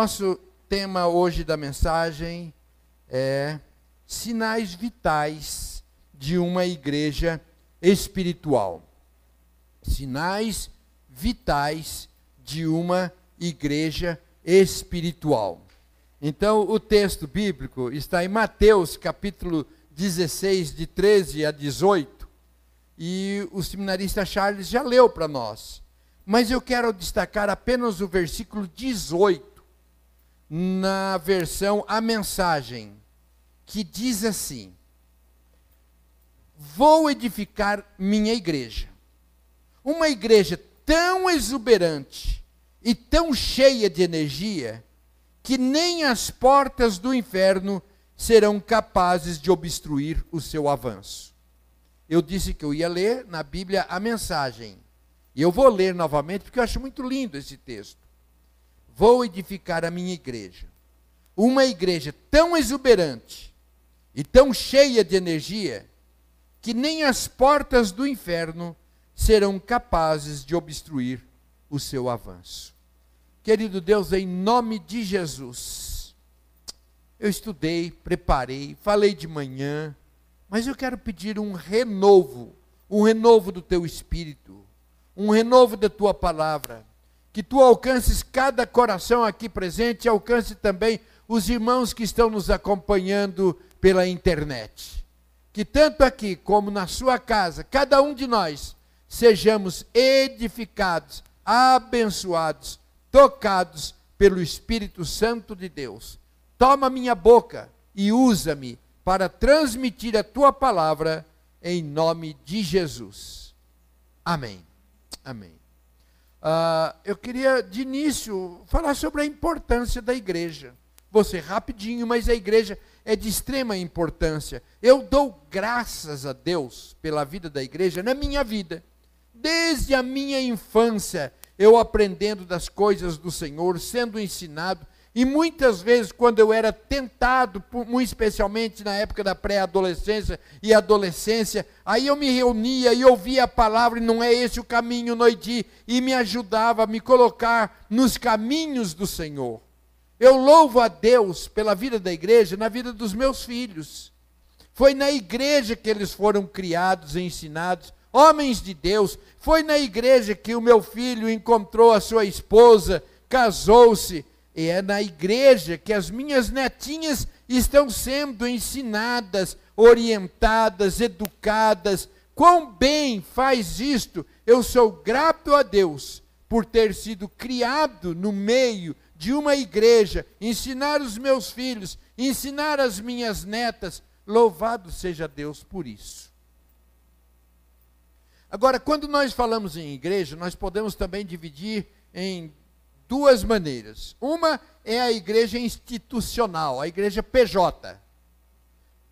nosso tema hoje da mensagem é sinais vitais de uma igreja espiritual. Sinais vitais de uma igreja espiritual. Então, o texto bíblico está em Mateus, capítulo 16, de 13 a 18, e o seminarista Charles já leu para nós. Mas eu quero destacar apenas o versículo 18, na versão A Mensagem, que diz assim: Vou edificar minha igreja. Uma igreja tão exuberante e tão cheia de energia que nem as portas do inferno serão capazes de obstruir o seu avanço. Eu disse que eu ia ler na Bíblia a mensagem. E eu vou ler novamente porque eu acho muito lindo esse texto. Vou edificar a minha igreja. Uma igreja tão exuberante e tão cheia de energia que nem as portas do inferno serão capazes de obstruir o seu avanço. Querido Deus, em nome de Jesus, eu estudei, preparei, falei de manhã, mas eu quero pedir um renovo, um renovo do teu espírito, um renovo da tua palavra, que tu alcances cada coração aqui presente e alcance também os irmãos que estão nos acompanhando pela internet. Que tanto aqui como na sua casa, cada um de nós sejamos edificados, abençoados tocados pelo Espírito Santo de Deus. Toma minha boca e usa-me para transmitir a tua palavra em nome de Jesus. Amém. Amém. Uh, eu queria, de início, falar sobre a importância da igreja. Você rapidinho, mas a igreja é de extrema importância. Eu dou graças a Deus pela vida da igreja na minha vida. Desde a minha infância, eu aprendendo das coisas do Senhor, sendo ensinado, e muitas vezes, quando eu era tentado, muito especialmente na época da pré-adolescência e adolescência, aí eu me reunia e ouvia a palavra, e não é esse o caminho, noite, e me ajudava a me colocar nos caminhos do Senhor. Eu louvo a Deus pela vida da igreja, na vida dos meus filhos. Foi na igreja que eles foram criados e ensinados, homens de Deus. Foi na igreja que o meu filho encontrou a sua esposa, casou-se. E é na igreja que as minhas netinhas estão sendo ensinadas, orientadas, educadas. Quão bem faz isto! Eu sou grato a Deus por ter sido criado no meio de uma igreja, ensinar os meus filhos, ensinar as minhas netas. Louvado seja Deus por isso. Agora, quando nós falamos em igreja, nós podemos também dividir em duas maneiras. Uma é a igreja institucional, a igreja PJ,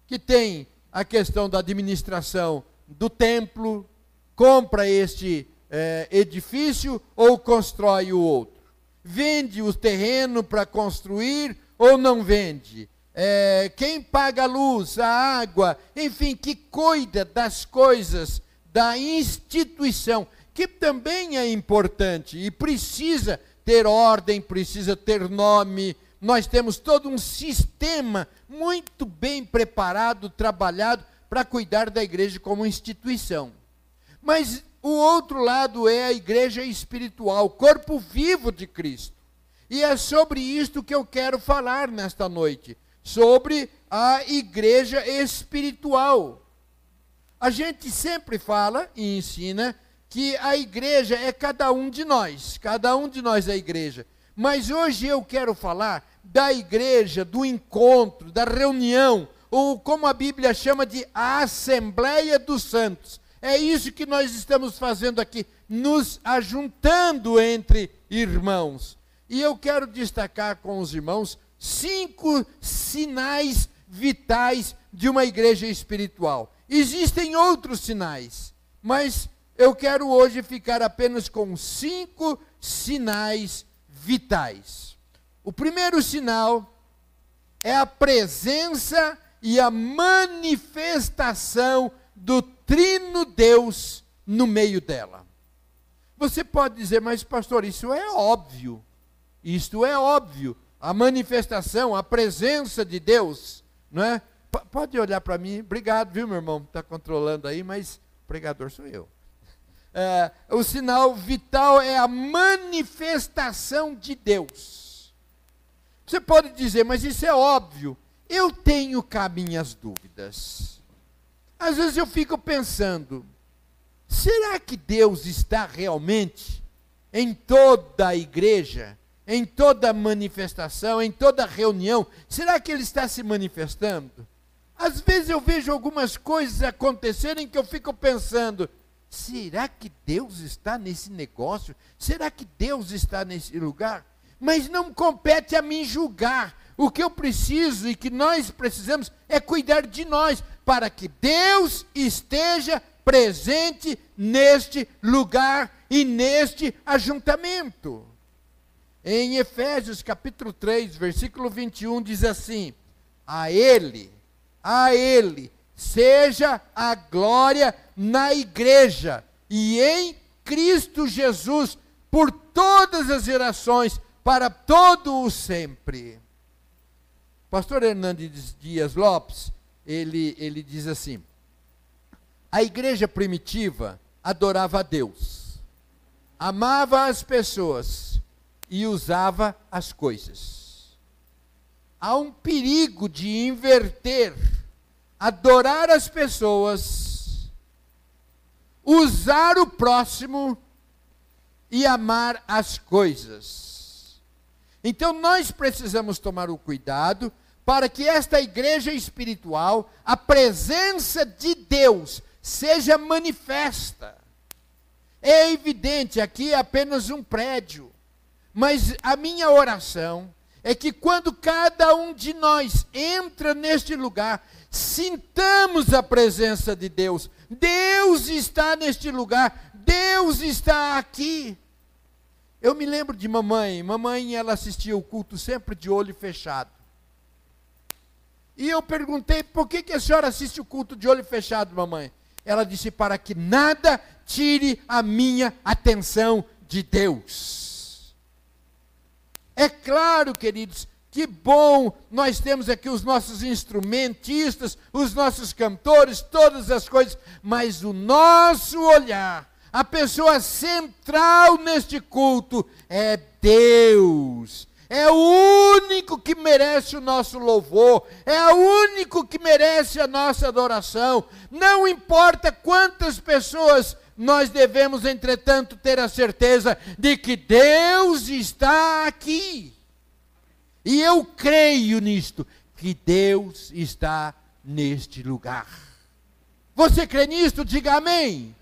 que tem a questão da administração do templo, compra este é, edifício ou constrói o outro. Vende o terreno para construir ou não vende. É, quem paga a luz, a água, enfim, que cuida das coisas da instituição, que também é importante e precisa ter ordem, precisa ter nome. Nós temos todo um sistema muito bem preparado, trabalhado para cuidar da igreja como instituição. Mas o outro lado é a igreja espiritual, corpo vivo de Cristo. E é sobre isto que eu quero falar nesta noite, sobre a igreja espiritual. A gente sempre fala e ensina que a igreja é cada um de nós, cada um de nós é a igreja. Mas hoje eu quero falar da igreja, do encontro, da reunião, ou como a Bíblia chama de Assembleia dos Santos. É isso que nós estamos fazendo aqui, nos ajuntando entre irmãos. E eu quero destacar com os irmãos cinco sinais vitais de uma igreja espiritual. Existem outros sinais, mas eu quero hoje ficar apenas com cinco sinais vitais. O primeiro sinal é a presença e a manifestação do Trino Deus no meio dela. Você pode dizer, mas pastor, isso é óbvio. Isto é óbvio. a manifestação, a presença de Deus, não é? P pode olhar para mim, obrigado, viu, meu irmão? Está controlando aí, mas pregador sou eu. É, o sinal vital é a manifestação de Deus. Você pode dizer, mas isso é óbvio. Eu tenho cá minhas dúvidas. Às vezes eu fico pensando, será que Deus está realmente em toda a igreja, em toda manifestação, em toda reunião? Será que Ele está se manifestando? Às vezes eu vejo algumas coisas acontecerem que eu fico pensando, Será que Deus está nesse negócio? Será que Deus está nesse lugar? Mas não compete a mim julgar. O que eu preciso e que nós precisamos é cuidar de nós, para que Deus esteja presente neste lugar e neste ajuntamento. Em Efésios capítulo 3, versículo 21 diz assim: A ele, a ele seja a glória na igreja e em Cristo Jesus por todas as gerações, para todo o sempre. Pastor Hernandes Dias Lopes, ele, ele diz assim: a igreja primitiva adorava a Deus, amava as pessoas e usava as coisas. Há um perigo de inverter adorar as pessoas, usar o próximo e amar as coisas. Então nós precisamos tomar o cuidado para que esta igreja espiritual, a presença de Deus, seja manifesta. É evidente, aqui é apenas um prédio, mas a minha oração é que quando cada um de nós entra neste lugar, Sintamos a presença de Deus. Deus está neste lugar. Deus está aqui. Eu me lembro de mamãe. Mamãe, ela assistia o culto sempre de olho fechado. E eu perguntei, por que, que a senhora assiste o culto de olho fechado, mamãe? Ela disse, para que nada tire a minha atenção de Deus. É claro, queridos, que bom nós temos aqui os nossos instrumentistas, os nossos cantores, todas as coisas, mas o nosso olhar, a pessoa central neste culto é Deus. É o único que merece o nosso louvor, é o único que merece a nossa adoração. Não importa quantas pessoas nós devemos, entretanto, ter a certeza de que Deus está aqui. E eu creio nisto, que Deus está neste lugar. Você crê nisto? Diga amém.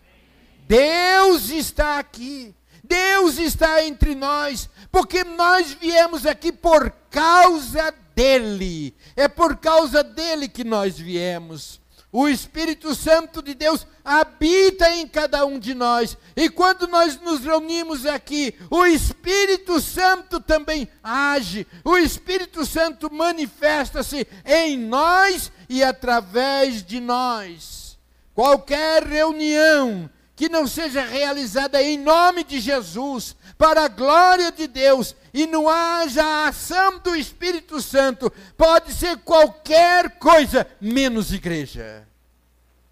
Deus está aqui. Deus está entre nós, porque nós viemos aqui por causa dele. É por causa dele que nós viemos. O Espírito Santo de Deus habita em cada um de nós. E quando nós nos reunimos aqui, o Espírito Santo também age. O Espírito Santo manifesta-se em nós e através de nós. Qualquer reunião que não seja realizada em nome de Jesus, para a glória de Deus, e não haja a ação do Espírito Santo, pode ser qualquer coisa menos igreja.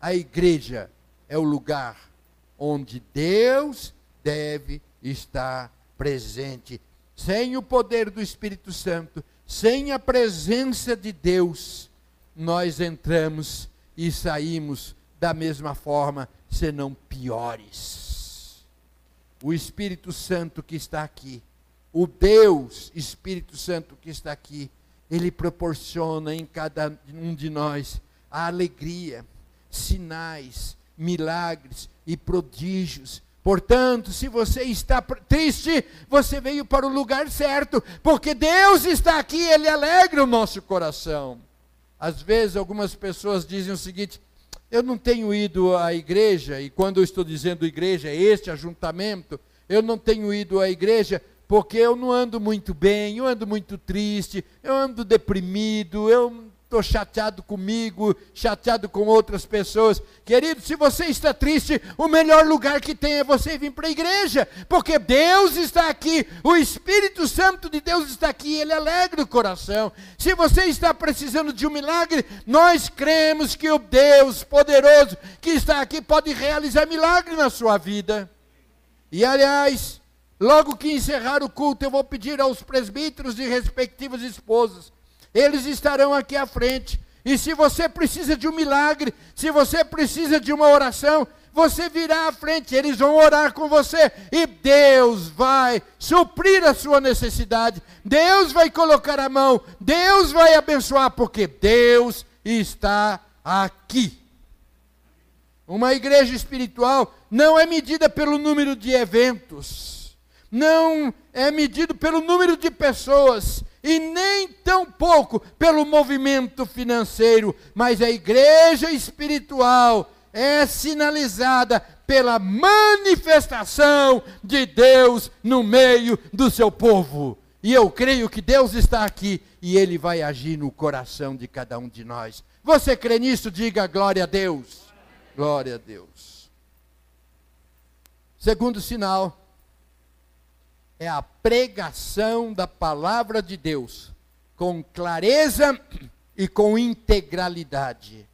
A igreja é o lugar onde Deus deve estar presente. Sem o poder do Espírito Santo, sem a presença de Deus, nós entramos e saímos da mesma forma, senão piores. O Espírito Santo que está aqui, o Deus Espírito Santo que está aqui, ele proporciona em cada um de nós a alegria, sinais, milagres e prodígios. Portanto, se você está triste, você veio para o lugar certo, porque Deus está aqui, Ele alegra o nosso coração. Às vezes, algumas pessoas dizem o seguinte: eu não tenho ido à igreja, e quando eu estou dizendo igreja, é este ajuntamento, eu não tenho ido à igreja porque eu não ando muito bem, eu ando muito triste, eu ando deprimido, eu estou chateado comigo, chateado com outras pessoas. Querido, se você está triste, o melhor lugar que tem é você vir para a igreja, porque Deus está aqui, o Espírito Santo de Deus está aqui, ele alegra o coração. Se você está precisando de um milagre, nós cremos que o Deus poderoso que está aqui pode realizar milagre na sua vida. E aliás, logo que encerrar o culto, eu vou pedir aos presbíteros e respectivas esposas, eles estarão aqui à frente. E se você precisa de um milagre, se você precisa de uma oração, você virá à frente, eles vão orar com você e Deus vai suprir a sua necessidade. Deus vai colocar a mão, Deus vai abençoar, porque Deus está aqui. Uma igreja espiritual não é medida pelo número de eventos, não é medido pelo número de pessoas e nem tão pouco pelo movimento financeiro, mas a igreja espiritual é sinalizada pela manifestação de Deus no meio do seu povo. E eu creio que Deus está aqui e ele vai agir no coração de cada um de nós. Você crê nisso? Diga glória a Deus. Glória a Deus. Segundo sinal é a pregação da palavra de Deus com clareza e com integralidade.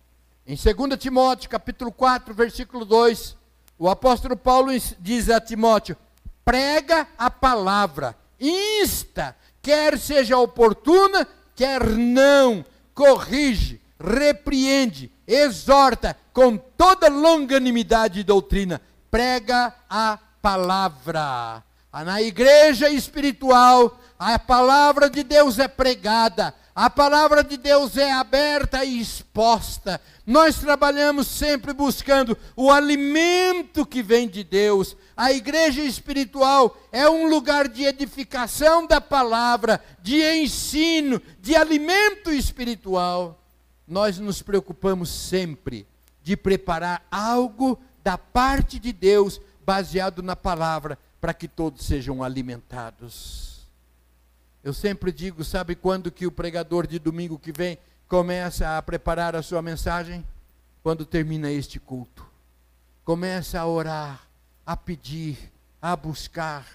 Em 2 Timóteo, capítulo 4, versículo 2, o apóstolo Paulo diz a Timóteo: prega a palavra, insta, quer seja oportuna, quer não, corrige, repreende, exorta com toda longanimidade e doutrina, prega a palavra. Ah, na igreja espiritual, a palavra de Deus é pregada, a palavra de Deus é aberta e exposta. Nós trabalhamos sempre buscando o alimento que vem de Deus. A igreja espiritual é um lugar de edificação da palavra, de ensino, de alimento espiritual nós nos preocupamos sempre de preparar algo da parte de Deus baseado na palavra para que todos sejam alimentados. Eu sempre digo, sabe quando que o pregador de domingo que vem começa a preparar a sua mensagem? Quando termina este culto. Começa a orar, a pedir, a buscar.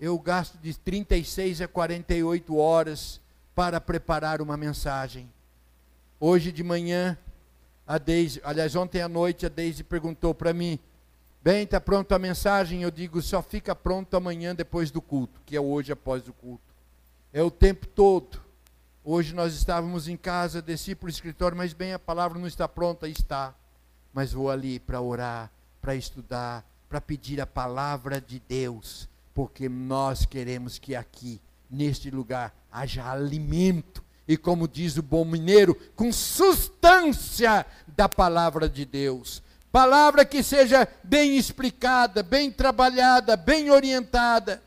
Eu gasto de 36 a 48 horas para preparar uma mensagem. Hoje de manhã, a Deise, aliás, ontem à noite, a Deise perguntou para mim: Bem, está pronta a mensagem? Eu digo: só fica pronto amanhã depois do culto, que é hoje após o culto. É o tempo todo. Hoje nós estávamos em casa, desci para o escritório, mas bem, a palavra não está pronta, está. Mas vou ali para orar, para estudar, para pedir a palavra de Deus, porque nós queremos que aqui, neste lugar, haja alimento e, como diz o bom mineiro, com substância da palavra de Deus. Palavra que seja bem explicada, bem trabalhada, bem orientada.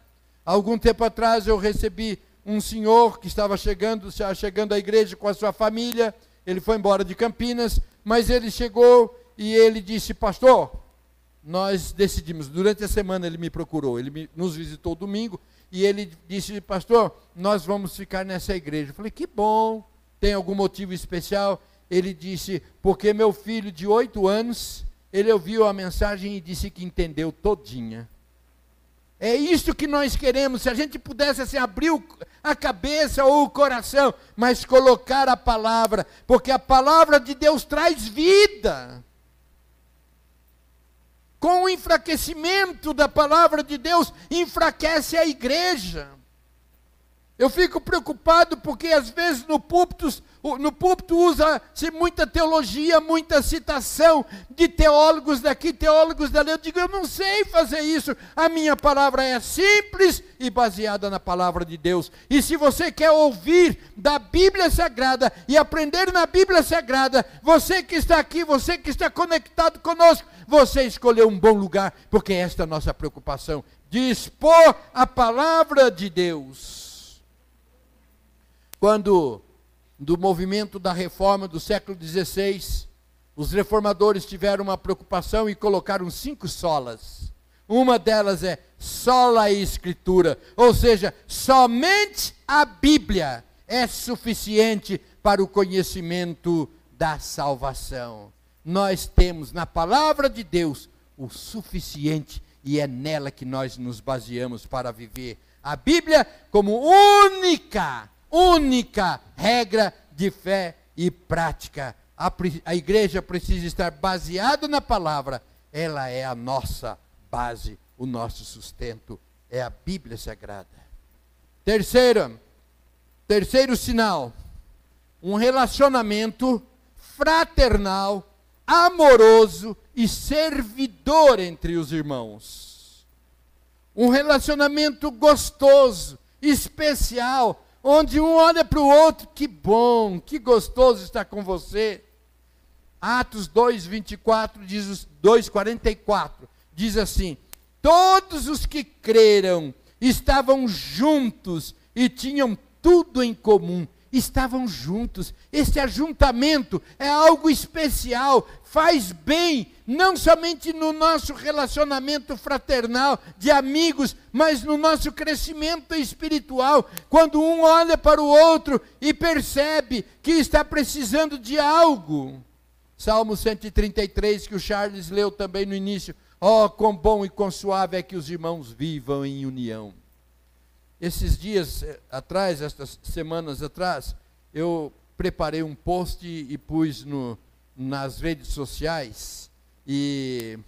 Algum tempo atrás eu recebi um senhor que estava chegando, chegando à igreja com a sua família. Ele foi embora de Campinas, mas ele chegou e ele disse: Pastor, nós decidimos. Durante a semana ele me procurou, ele me, nos visitou domingo e ele disse, pastor, nós vamos ficar nessa igreja. Eu falei, que bom, tem algum motivo especial? Ele disse, porque meu filho de oito anos, ele ouviu a mensagem e disse que entendeu todinha. É isso que nós queremos, se a gente pudesse assim, abrir a cabeça ou o coração, mas colocar a palavra, porque a palavra de Deus traz vida com o enfraquecimento da palavra de Deus, enfraquece a igreja. Eu fico preocupado porque às vezes no púlpito, no púlpito usa-se muita teologia, muita citação de teólogos daqui, teólogos dali. Eu digo, eu não sei fazer isso. A minha palavra é simples e baseada na palavra de Deus. E se você quer ouvir da Bíblia Sagrada e aprender na Bíblia Sagrada, você que está aqui, você que está conectado conosco, você escolheu um bom lugar, porque esta é a nossa preocupação. De expor a palavra de Deus quando, do movimento da reforma do século XVI, os reformadores tiveram uma preocupação e colocaram cinco solas. Uma delas é sola Escritura, ou seja, somente a Bíblia é suficiente para o conhecimento da salvação. Nós temos na palavra de Deus o suficiente e é nela que nós nos baseamos para viver. A Bíblia como única, única regra de fé e prática. A, a igreja precisa estar baseada na palavra, ela é a nossa base, o nosso sustento, é a Bíblia Sagrada. Terceiro, terceiro sinal, um relacionamento fraternal, amoroso e servidor entre os irmãos. Um relacionamento gostoso, especial, onde um olha para o outro, que bom, que gostoso estar com você. Atos 2, 24, diz, 2, 44, diz assim: Todos os que creram estavam juntos e tinham tudo em comum estavam juntos. Este ajuntamento é algo especial, faz bem, não somente no nosso relacionamento fraternal de amigos, mas no nosso crescimento espiritual. Quando um olha para o outro e percebe que está precisando de algo. Salmo 133, que o Charles leu também no início. Oh, quão bom e quão suave é que os irmãos vivam em união. Esses dias eh, atrás, estas semanas atrás, eu preparei um post e, pus no, nas redes sociais. E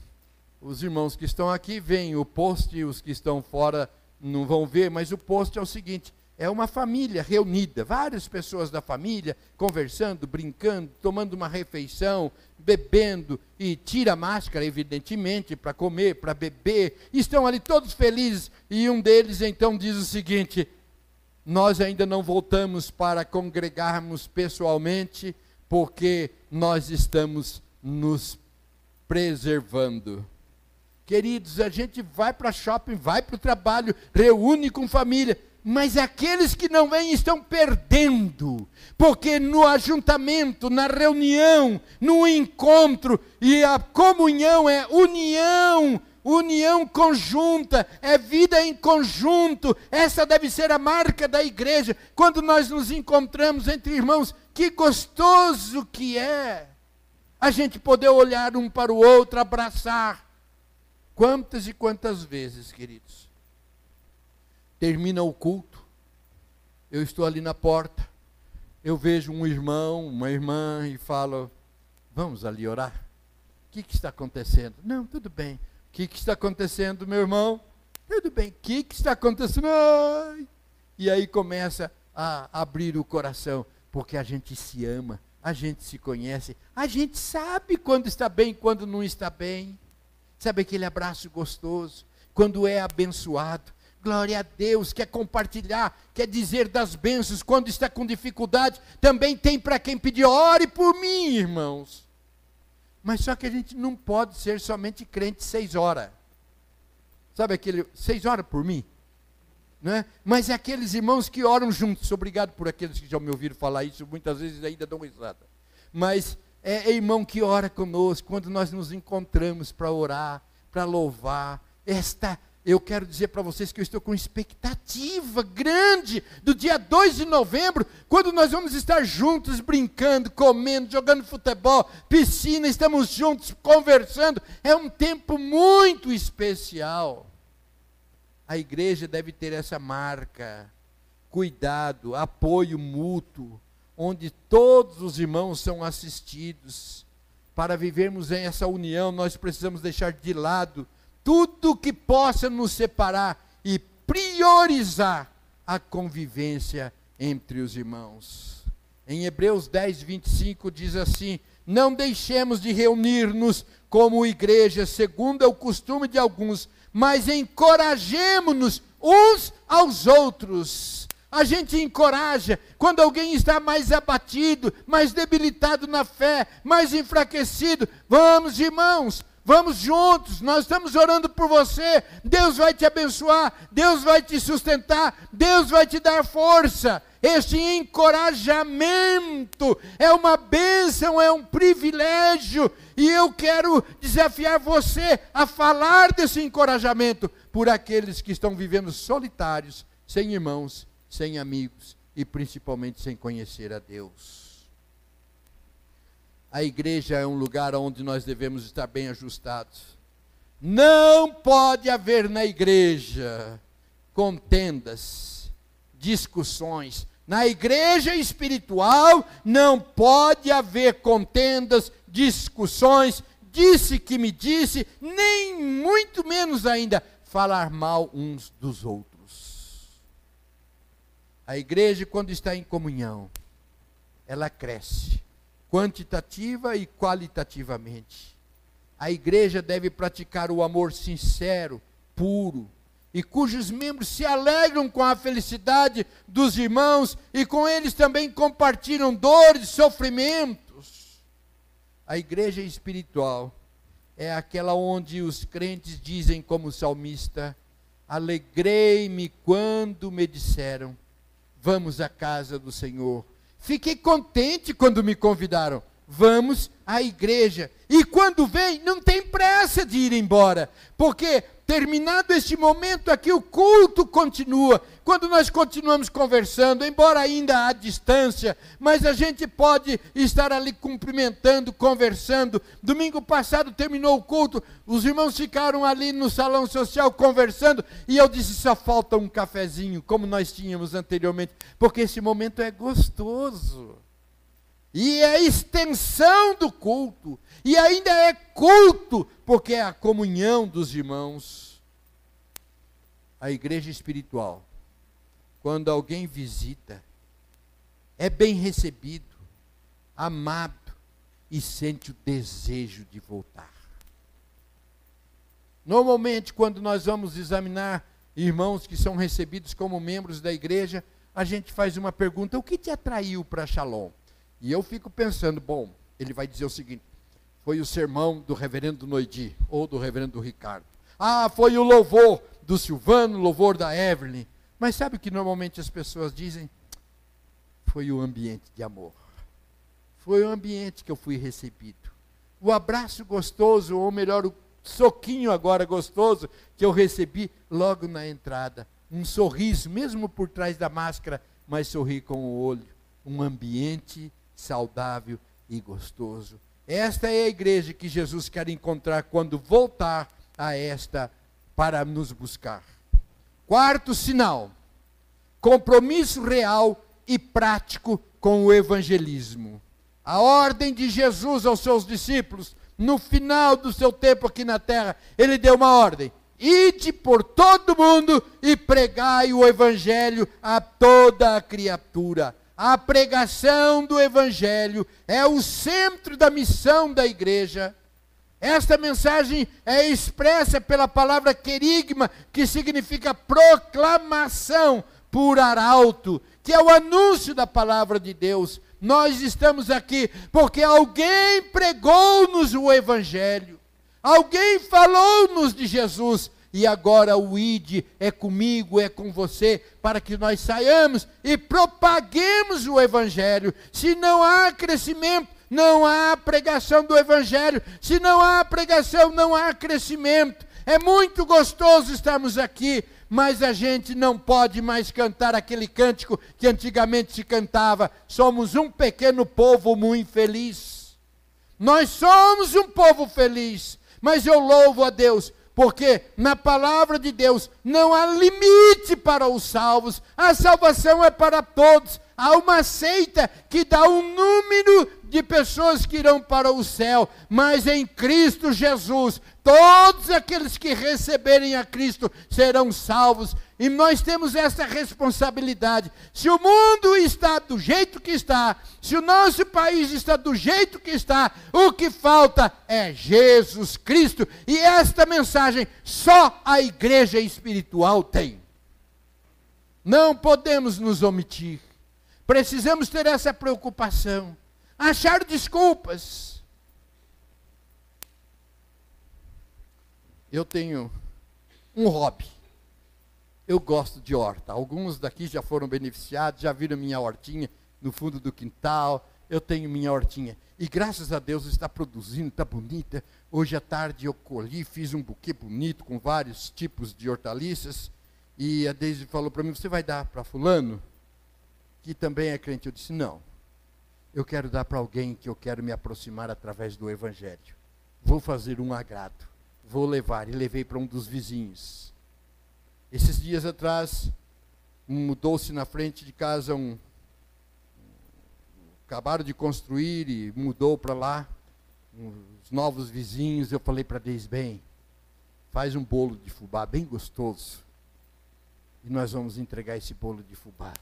os irmãos que estão aqui veem o post, e os que estão fora não vão ver, mas o post é o seguinte: é uma família reunida, várias pessoas da família conversando, brincando, tomando uma refeição, bebendo e tira a máscara, evidentemente, para comer, para beber. Estão ali todos felizes e um deles então diz o seguinte: Nós ainda não voltamos para congregarmos pessoalmente, porque nós estamos nos preservando. Queridos, a gente vai para shopping, vai para o trabalho, reúne com família, mas aqueles que não vêm estão perdendo, porque no ajuntamento, na reunião, no encontro, e a comunhão é união, união conjunta, é vida em conjunto, essa deve ser a marca da igreja. Quando nós nos encontramos entre irmãos, que gostoso que é a gente poder olhar um para o outro, abraçar. Quantas e quantas vezes, queridos, termina o culto, eu estou ali na porta, eu vejo um irmão, uma irmã e falo: Vamos ali orar? O que, que está acontecendo? Não, tudo bem. O que, que está acontecendo, meu irmão? Tudo bem. O que, que está acontecendo? Ai! E aí começa a abrir o coração, porque a gente se ama, a gente se conhece, a gente sabe quando está bem e quando não está bem. Sabe aquele abraço gostoso? Quando é abençoado, Glória a Deus, quer compartilhar, quer dizer das bênçãos quando está com dificuldade. Também tem para quem pedir, ore por mim, irmãos. Mas só que a gente não pode ser somente crente seis horas. Sabe aquele, seis horas por mim? Né? Mas é aqueles irmãos que oram juntos. Obrigado por aqueles que já me ouviram falar isso, muitas vezes ainda dão risada. Mas é, é irmão que ora conosco, quando nós nos encontramos para orar, para louvar. Esta eu quero dizer para vocês que eu estou com expectativa grande do dia 2 de novembro, quando nós vamos estar juntos, brincando, comendo, jogando futebol, piscina, estamos juntos, conversando. É um tempo muito especial. A igreja deve ter essa marca, cuidado, apoio mútuo, onde todos os irmãos são assistidos. Para vivermos em essa união, nós precisamos deixar de lado tudo que possa nos separar e priorizar a convivência entre os irmãos. Em Hebreus 10, 25 diz assim: Não deixemos de reunir-nos como igreja, segundo é o costume de alguns, mas encorajemos-nos uns aos outros. A gente encoraja quando alguém está mais abatido, mais debilitado na fé, mais enfraquecido. Vamos, irmãos, Vamos juntos, nós estamos orando por você. Deus vai te abençoar, Deus vai te sustentar, Deus vai te dar força. Este encorajamento é uma bênção, é um privilégio, e eu quero desafiar você a falar desse encorajamento por aqueles que estão vivendo solitários, sem irmãos, sem amigos e principalmente sem conhecer a Deus. a igreja é um lugar onde nós devemos estar bem ajustados. Não pode haver na igreja contendas, discussões. Na igreja espiritual não pode haver contendas, discussões, disse que me disse, nem muito menos ainda falar mal uns dos outros. A igreja, quando está em comunhão, ela cresce, quantitativa e qualitativamente. A igreja deve praticar o amor sincero, puro, e cujos membros se alegram com a felicidade dos irmãos e com eles também compartilham dores, sofrimentos. A igreja espiritual é aquela onde os crentes dizem, como o salmista: Alegrei-me quando me disseram, vamos à casa do Senhor. Fiquei contente quando me convidaram, vamos à igreja. E quando vem, não tem pressa de ir embora, porque terminado este momento aqui, o culto continua. Quando nós continuamos conversando, embora ainda à distância, mas a gente pode estar ali cumprimentando, conversando. Domingo passado terminou o culto, os irmãos ficaram ali no salão social conversando, e eu disse: só falta um cafezinho, como nós tínhamos anteriormente, porque esse momento é gostoso. E é extensão do culto. E ainda é culto, porque é a comunhão dos irmãos. A igreja espiritual, quando alguém visita, é bem recebido, amado e sente o desejo de voltar. Normalmente, quando nós vamos examinar irmãos que são recebidos como membros da igreja, a gente faz uma pergunta: o que te atraiu para Shalom? E eu fico pensando, bom, ele vai dizer o seguinte: foi o sermão do reverendo Noidi, ou do reverendo Ricardo. Ah, foi o louvor do Silvano, louvor da Evelyn. Mas sabe o que normalmente as pessoas dizem? Foi o ambiente de amor. Foi o ambiente que eu fui recebido. O abraço gostoso, ou melhor, o soquinho agora gostoso que eu recebi logo na entrada. Um sorriso, mesmo por trás da máscara, mas sorri com o olho. Um ambiente saudável e gostoso. Esta é a igreja que Jesus quer encontrar quando voltar a esta para nos buscar. Quarto sinal: compromisso real e prático com o evangelismo. A ordem de Jesus aos seus discípulos, no final do seu tempo aqui na terra, ele deu uma ordem: ide por todo mundo e pregai o evangelho a toda a criatura. A pregação do Evangelho é o centro da missão da igreja. Esta mensagem é expressa pela palavra querigma, que significa proclamação por arauto, que é o anúncio da palavra de Deus. Nós estamos aqui porque alguém pregou-nos o Evangelho, alguém falou-nos de Jesus, e agora o ID é comigo, é com você, para que nós saiamos e propaguemos o Evangelho. Se não há crescimento, não há pregação do Evangelho. Se não há pregação, não há crescimento. É muito gostoso estarmos aqui, mas a gente não pode mais cantar aquele cântico que antigamente se cantava: somos um pequeno povo muito feliz. Nós somos um povo feliz, mas eu louvo a Deus porque na palavra de Deus não há limite para os salvos, a salvação é para todos. Há uma seita que dá um número de pessoas que irão para o céu, mas em Cristo Jesus, todos aqueles que receberem a Cristo serão salvos. E nós temos essa responsabilidade. Se o mundo está do jeito que está, se o nosso país está do jeito que está, o que falta é Jesus Cristo. E esta mensagem só a igreja espiritual tem. Não podemos nos omitir. Precisamos ter essa preocupação. Achar desculpas. Eu tenho um hobby eu gosto de horta. Alguns daqui já foram beneficiados, já viram minha hortinha no fundo do quintal. Eu tenho minha hortinha. E graças a Deus está produzindo, está bonita. Hoje à tarde eu colhi, fiz um buquê bonito com vários tipos de hortaliças. E a Deise falou para mim: Você vai dar para Fulano? Que também é crente. Eu disse: Não. eu quero dar para alguém que eu quero me aproximar através do Evangelho. Vou fazer um agrado. Vou levar. E levei para um dos vizinhos. Esses dias atrás, mudou-se na frente de casa um. Acabaram de construir e mudou para lá. Os novos vizinhos. Eu falei para Deus: bem, faz um bolo de fubá bem gostoso. E nós vamos entregar esse bolo de fubá.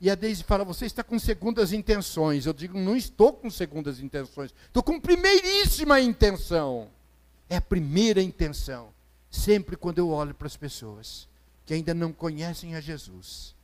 E a Deise fala: Você está com segundas intenções. Eu digo: Não estou com segundas intenções. Estou com primeiríssima intenção. É a primeira intenção. Sempre quando eu olho para as pessoas que ainda não conhecem a Jesus.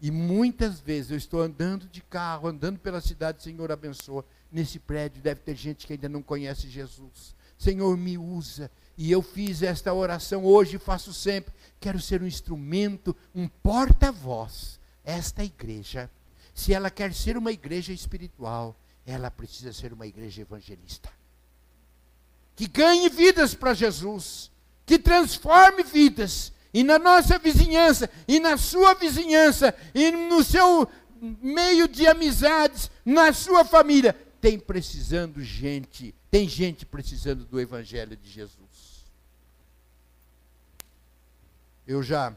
E muitas vezes eu estou andando de carro, andando pela cidade, Senhor abençoa. Nesse prédio deve ter gente que ainda não conhece Jesus. Senhor, me usa. E eu fiz esta oração hoje, faço sempre. Quero ser um instrumento, um porta-voz. Esta igreja, se ela quer ser uma igreja espiritual, ela precisa ser uma igreja evangelista. Que ganhe vidas para Jesus, que transforme vidas, e na nossa vizinhança, e na sua vizinhança, e no seu meio de amizades, na sua família, tem precisando gente, tem gente precisando do evangelho de Jesus. Eu já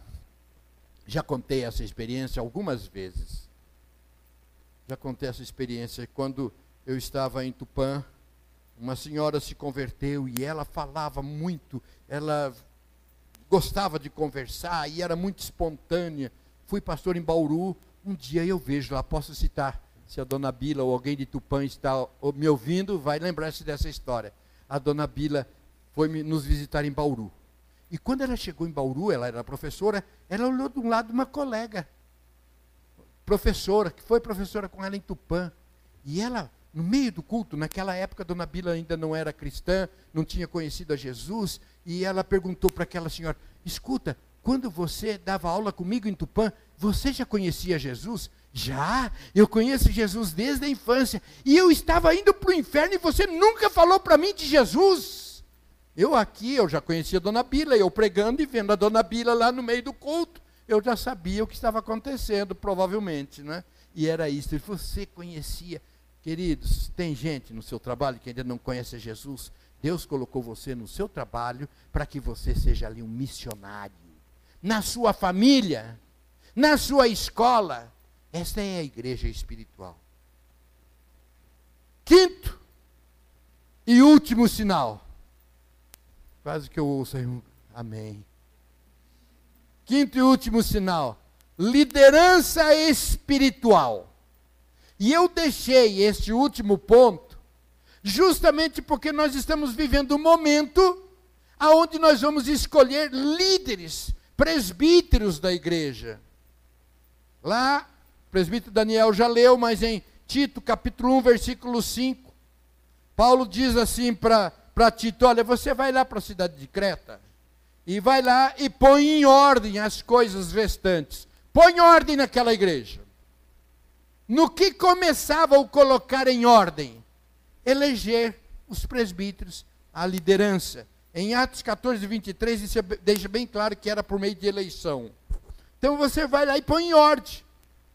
já contei essa experiência algumas vezes. Já contei essa experiência quando eu estava em Tupã, uma senhora se converteu e ela falava muito, ela gostava de conversar e era muito espontânea. Fui pastor em Bauru, um dia eu vejo lá, posso citar, se a dona Bila ou alguém de Tupã está me ouvindo, vai lembrar-se dessa história. A dona Bila foi nos visitar em Bauru. E quando ela chegou em Bauru, ela era professora, ela olhou de um lado uma colega, professora, que foi professora com ela em Tupã. E ela, no meio do culto, naquela época, Dona Bila ainda não era cristã, não tinha conhecido a Jesus, e ela perguntou para aquela senhora: Escuta, quando você dava aula comigo em Tupã, você já conhecia Jesus? Já, eu conheço Jesus desde a infância. E eu estava indo para o inferno e você nunca falou para mim de Jesus. Eu aqui, eu já conhecia a dona Bila, eu pregando e vendo a dona Bila lá no meio do culto, eu já sabia o que estava acontecendo, provavelmente, né? E era isso. Você conhecia, queridos, tem gente no seu trabalho que ainda não conhece Jesus. Deus colocou você no seu trabalho para que você seja ali um missionário. Na sua família, na sua escola. Esta é a igreja espiritual. Quinto e último sinal Quase que eu ouço aí um amém. Quinto e último sinal: liderança espiritual. E eu deixei este último ponto justamente porque nós estamos vivendo um momento aonde nós vamos escolher líderes, presbíteros da igreja. Lá, o presbítero Daniel já leu, mas em Tito, capítulo 1, versículo 5, Paulo diz assim para Tito: olha, você vai lá para a cidade de Creta e vai lá e põe em ordem as coisas restantes. Põe ordem naquela igreja. No que começava a colocar em ordem? Eleger os presbíteros, a liderança. Em Atos 14, 23, isso deixa bem claro que era por meio de eleição. Então você vai lá e põe em ordem.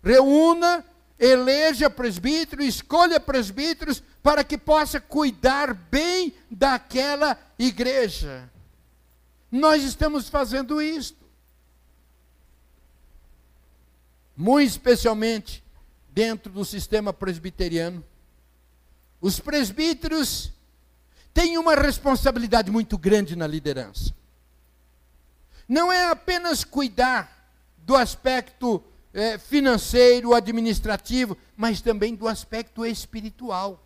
Reúna, eleja presbítero, escolha presbíteros, para que possa cuidar bem daquela igreja. Nós estamos fazendo isto. Muito especialmente dentro do sistema presbiteriano. Os presbíteros têm uma responsabilidade muito grande na liderança. Não é apenas cuidar do aspecto eh, financeiro, administrativo, mas também do aspecto espiritual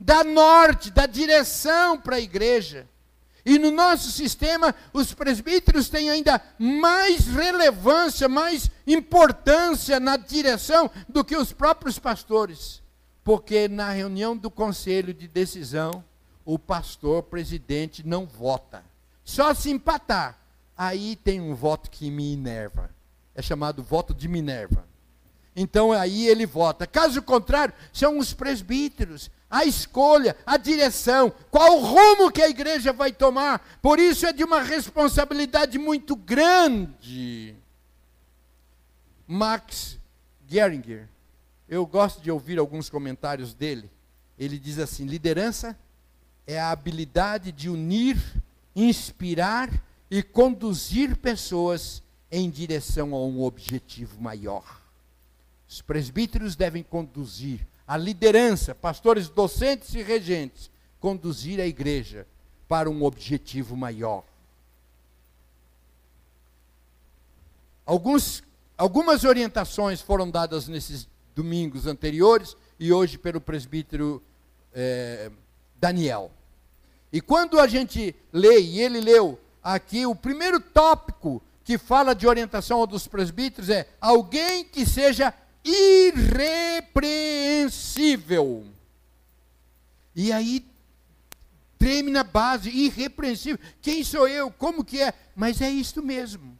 dá norte, dá direção para a igreja. E no nosso sistema, os presbíteros têm ainda mais relevância, mais importância na direção do que os próprios pastores. Porque na reunião do conselho de decisão, o pastor presidente não vota. Só se empatar. Aí tem um voto que me enerva. É chamado voto de Minerva. Então aí ele vota. Caso contrário, são os presbíteros a escolha, a direção, qual o rumo que a igreja vai tomar. Por isso é de uma responsabilidade muito grande. Max Geringer, eu gosto de ouvir alguns comentários dele. Ele diz assim: liderança é a habilidade de unir, inspirar e conduzir pessoas em direção a um objetivo maior. Os presbíteros devem conduzir a liderança, pastores, docentes e regentes, conduzir a igreja para um objetivo maior. Alguns, algumas orientações foram dadas nesses domingos anteriores e hoje pelo presbítero é, Daniel. E quando a gente lê, e ele leu aqui, o primeiro tópico que fala de orientação dos presbíteros é alguém que seja irrepreensível. E aí treme na base, irrepreensível. Quem sou eu? Como que é? Mas é isto mesmo.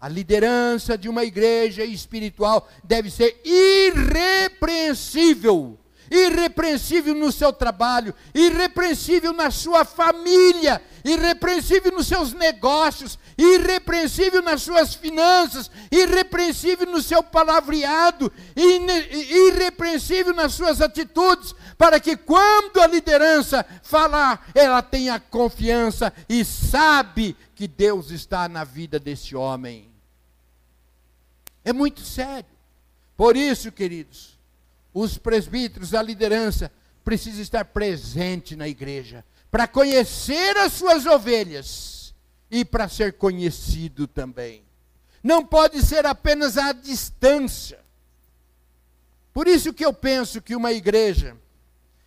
A liderança de uma igreja espiritual deve ser irrepreensível. Irrepreensível no seu trabalho, irrepreensível na sua família, irrepreensível nos seus negócios, irrepreensível nas suas finanças, irrepreensível no seu palavreado, irrepreensível nas suas atitudes, para que quando a liderança falar, ela tenha confiança e sabe que Deus está na vida desse homem. É muito sério. Por isso, queridos, os presbíteros, a liderança, precisa estar presente na igreja para conhecer as suas ovelhas e para ser conhecido também. Não pode ser apenas à distância. Por isso que eu penso que uma igreja,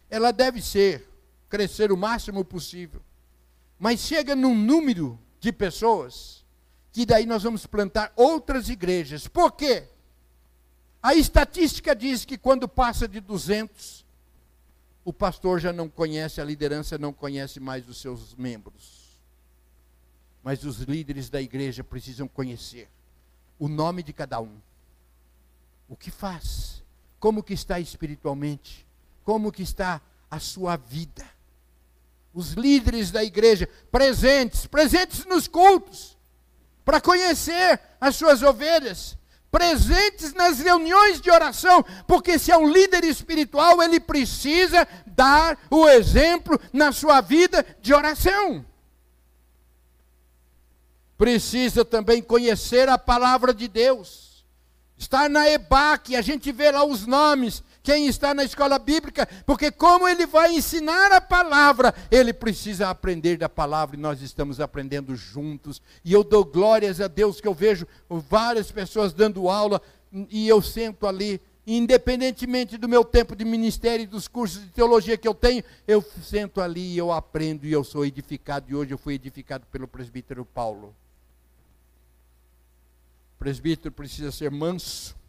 ela deve ser, crescer o máximo possível, mas chega num número de pessoas que daí nós vamos plantar outras igrejas. Por quê? A estatística diz que quando passa de 200, o pastor já não conhece, a liderança não conhece mais os seus membros. Mas os líderes da igreja precisam conhecer o nome de cada um. O que faz? Como que está espiritualmente? Como que está a sua vida? Os líderes da igreja presentes, presentes nos cultos para conhecer as suas ovelhas, presentes nas reuniões de oração, porque se é um líder espiritual, ele precisa dar o exemplo na sua vida de oração. Precisa também conhecer a palavra de Deus. Estar na EBAC, a gente vê lá os nomes, quem está na escola bíblica, porque como ele vai ensinar a palavra, ele precisa aprender da palavra e nós estamos aprendendo juntos. E eu dou glórias a Deus que eu vejo várias pessoas dando aula e eu sento ali, independentemente do meu tempo de ministério e dos cursos de teologia que eu tenho, eu sento ali e eu aprendo e eu sou edificado e hoje eu fui edificado pelo presbítero Paulo. O presbítero precisa ser manso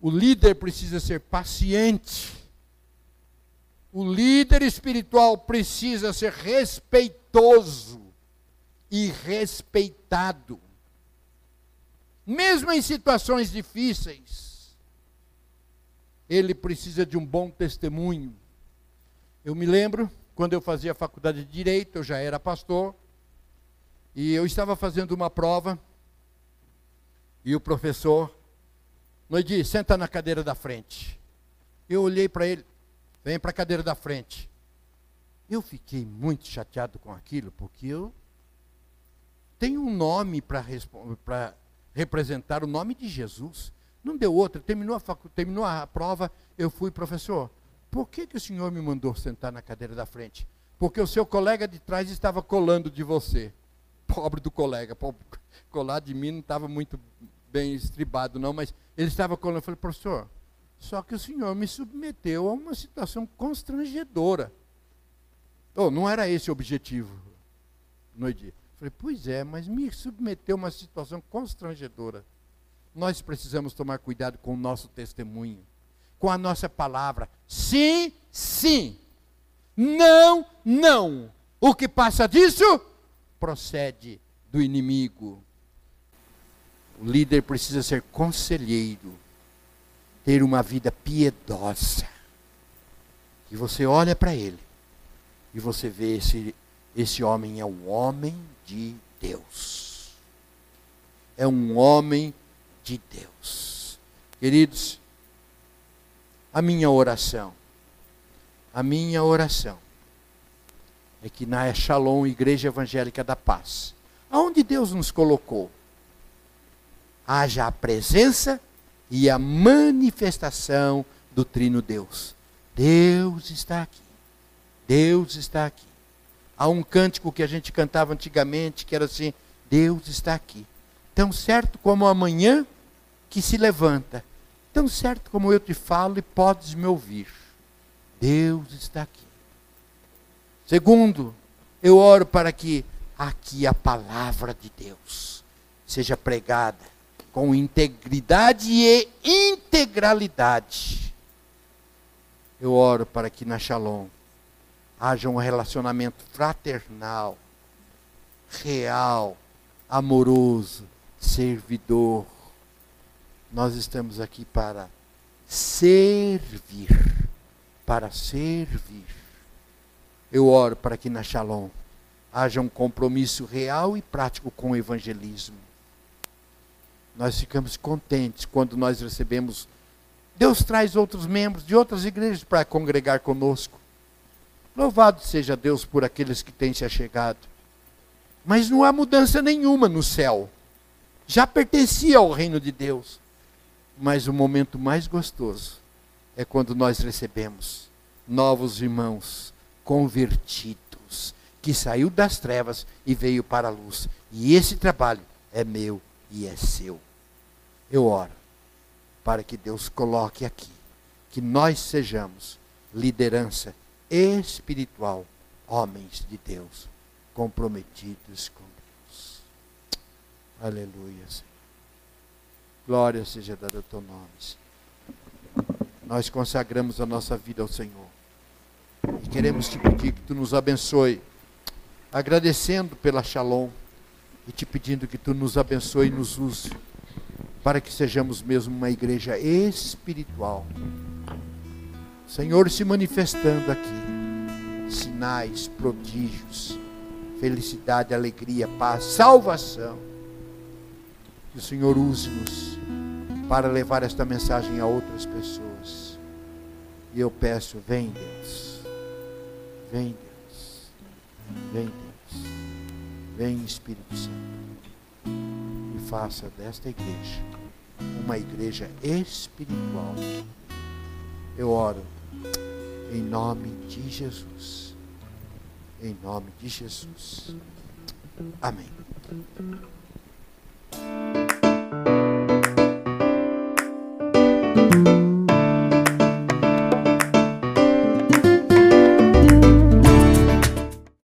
o líder precisa ser paciente. O líder espiritual precisa ser respeitoso e respeitado. Mesmo em situações difíceis, ele precisa de um bom testemunho. Eu me lembro, quando eu fazia faculdade de direito, eu já era pastor, e eu estava fazendo uma prova, e o professor Noidi, senta na cadeira da frente. Eu olhei para ele, vem para a cadeira da frente. Eu fiquei muito chateado com aquilo, porque eu tenho um nome para representar o nome de Jesus. Não deu outro. Terminou a, terminou a prova, eu fui professor. Por que, que o senhor me mandou sentar na cadeira da frente? Porque o seu colega de trás estava colando de você. Pobre do colega. Colar de mim não estava muito bem estribado, não, mas ele estava colando. Eu falei, professor, só que o senhor me submeteu a uma situação constrangedora. Oh, não era esse o objetivo no dia. Falei, pois é, mas me submeteu a uma situação constrangedora. Nós precisamos tomar cuidado com o nosso testemunho, com a nossa palavra. Sim, sim. Não, não. O que passa disso procede do inimigo. O líder precisa ser conselheiro, ter uma vida piedosa. E você olha para ele e você vê esse, esse homem é um homem de Deus. É um homem de Deus. Queridos, a minha oração, a minha oração é que na Shalom, Igreja Evangélica da Paz, aonde Deus nos colocou, haja a presença e a manifestação do Trino Deus. Deus está aqui. Deus está aqui. Há um cântico que a gente cantava antigamente que era assim: Deus está aqui. Tão certo como amanhã que se levanta, tão certo como eu te falo e podes me ouvir. Deus está aqui. Segundo, eu oro para que aqui a palavra de Deus seja pregada com integridade e integralidade. Eu oro para que na Shalom haja um relacionamento fraternal, real, amoroso, servidor. Nós estamos aqui para servir, para servir eu oro para que na Shalom haja um compromisso real e prático com o evangelismo. Nós ficamos contentes quando nós recebemos. Deus traz outros membros de outras igrejas para congregar conosco. Louvado seja Deus por aqueles que têm se achegado. Mas não há mudança nenhuma no céu. Já pertencia ao reino de Deus. Mas o momento mais gostoso é quando nós recebemos novos irmãos convertidos, que saiu das trevas e veio para a luz. E esse trabalho é meu e é seu. Eu oro para que Deus coloque aqui, que nós sejamos liderança espiritual, homens de Deus, comprometidos com Deus. Aleluia, Senhor. Glória seja dada ao teu nome. Senhor. Nós consagramos a nossa vida ao Senhor. E queremos te pedir que tu nos abençoe, agradecendo pela Shalom e te pedindo que tu nos abençoe e nos use para que sejamos mesmo uma igreja espiritual. Senhor se manifestando aqui, sinais, prodígios, felicidade, alegria, paz, salvação. Que o Senhor use-nos para levar esta mensagem a outras pessoas. E eu peço, vem Deus. Vem, Deus. Vem, Deus. Vem, Espírito Santo. E faça desta igreja uma igreja espiritual. Eu oro em nome de Jesus. Em nome de Jesus. Amém.